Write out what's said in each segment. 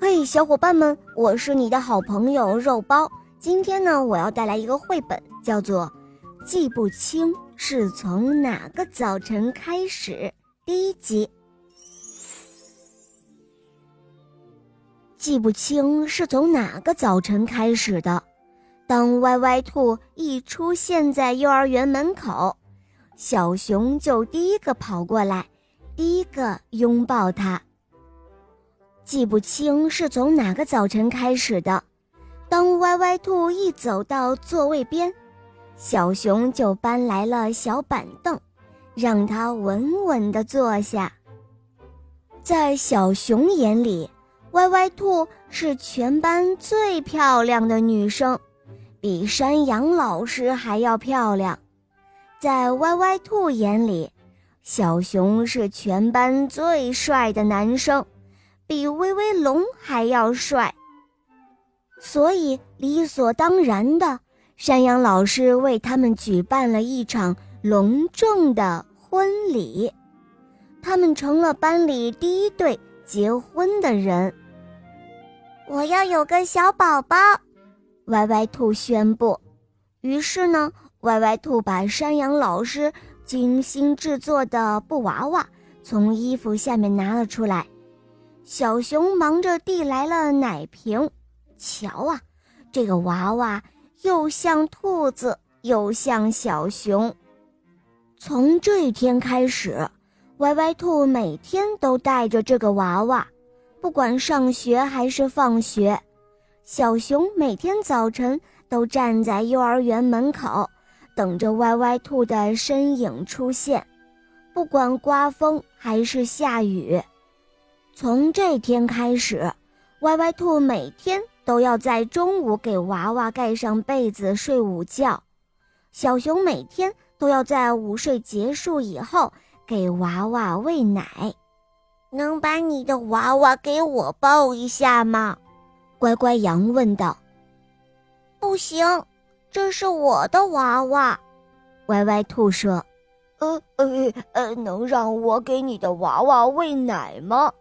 嘿，小伙伴们，我是你的好朋友肉包。今天呢，我要带来一个绘本，叫做《记不清是从哪个早晨开始》第一集。记不清是从哪个早晨开始的。当歪歪兔一出现在幼儿园门口，小熊就第一个跑过来，第一个拥抱它。记不清是从哪个早晨开始的。当歪歪兔一走到座位边，小熊就搬来了小板凳，让它稳稳地坐下。在小熊眼里，歪歪兔是全班最漂亮的女生，比山羊老师还要漂亮。在歪歪兔眼里，小熊是全班最帅的男生。比威威龙还要帅，所以理所当然的，山羊老师为他们举办了一场隆重的婚礼，他们成了班里第一对结婚的人。我要有个小宝宝，歪歪兔宣布。于是呢，歪歪兔把山羊老师精心制作的布娃娃从衣服下面拿了出来。小熊忙着递来了奶瓶，瞧啊，这个娃娃又像兔子，又像小熊。从这一天开始，歪歪兔每天都带着这个娃娃，不管上学还是放学。小熊每天早晨都站在幼儿园门口，等着歪歪兔的身影出现，不管刮风还是下雨。从这天开始，歪歪兔每天都要在中午给娃娃盖上被子睡午觉，小熊每天都要在午睡结束以后给娃娃喂奶。能把你的娃娃给我抱一下吗？乖乖羊问道。不行，这是我的娃娃。歪歪兔说：“呃呃呃，能让我给你的娃娃喂奶吗？”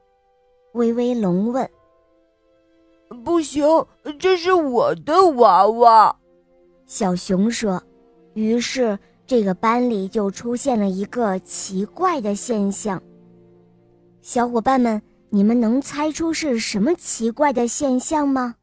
威威龙问：“不行，这是我的娃娃。”小熊说。于是，这个班里就出现了一个奇怪的现象。小伙伴们，你们能猜出是什么奇怪的现象吗？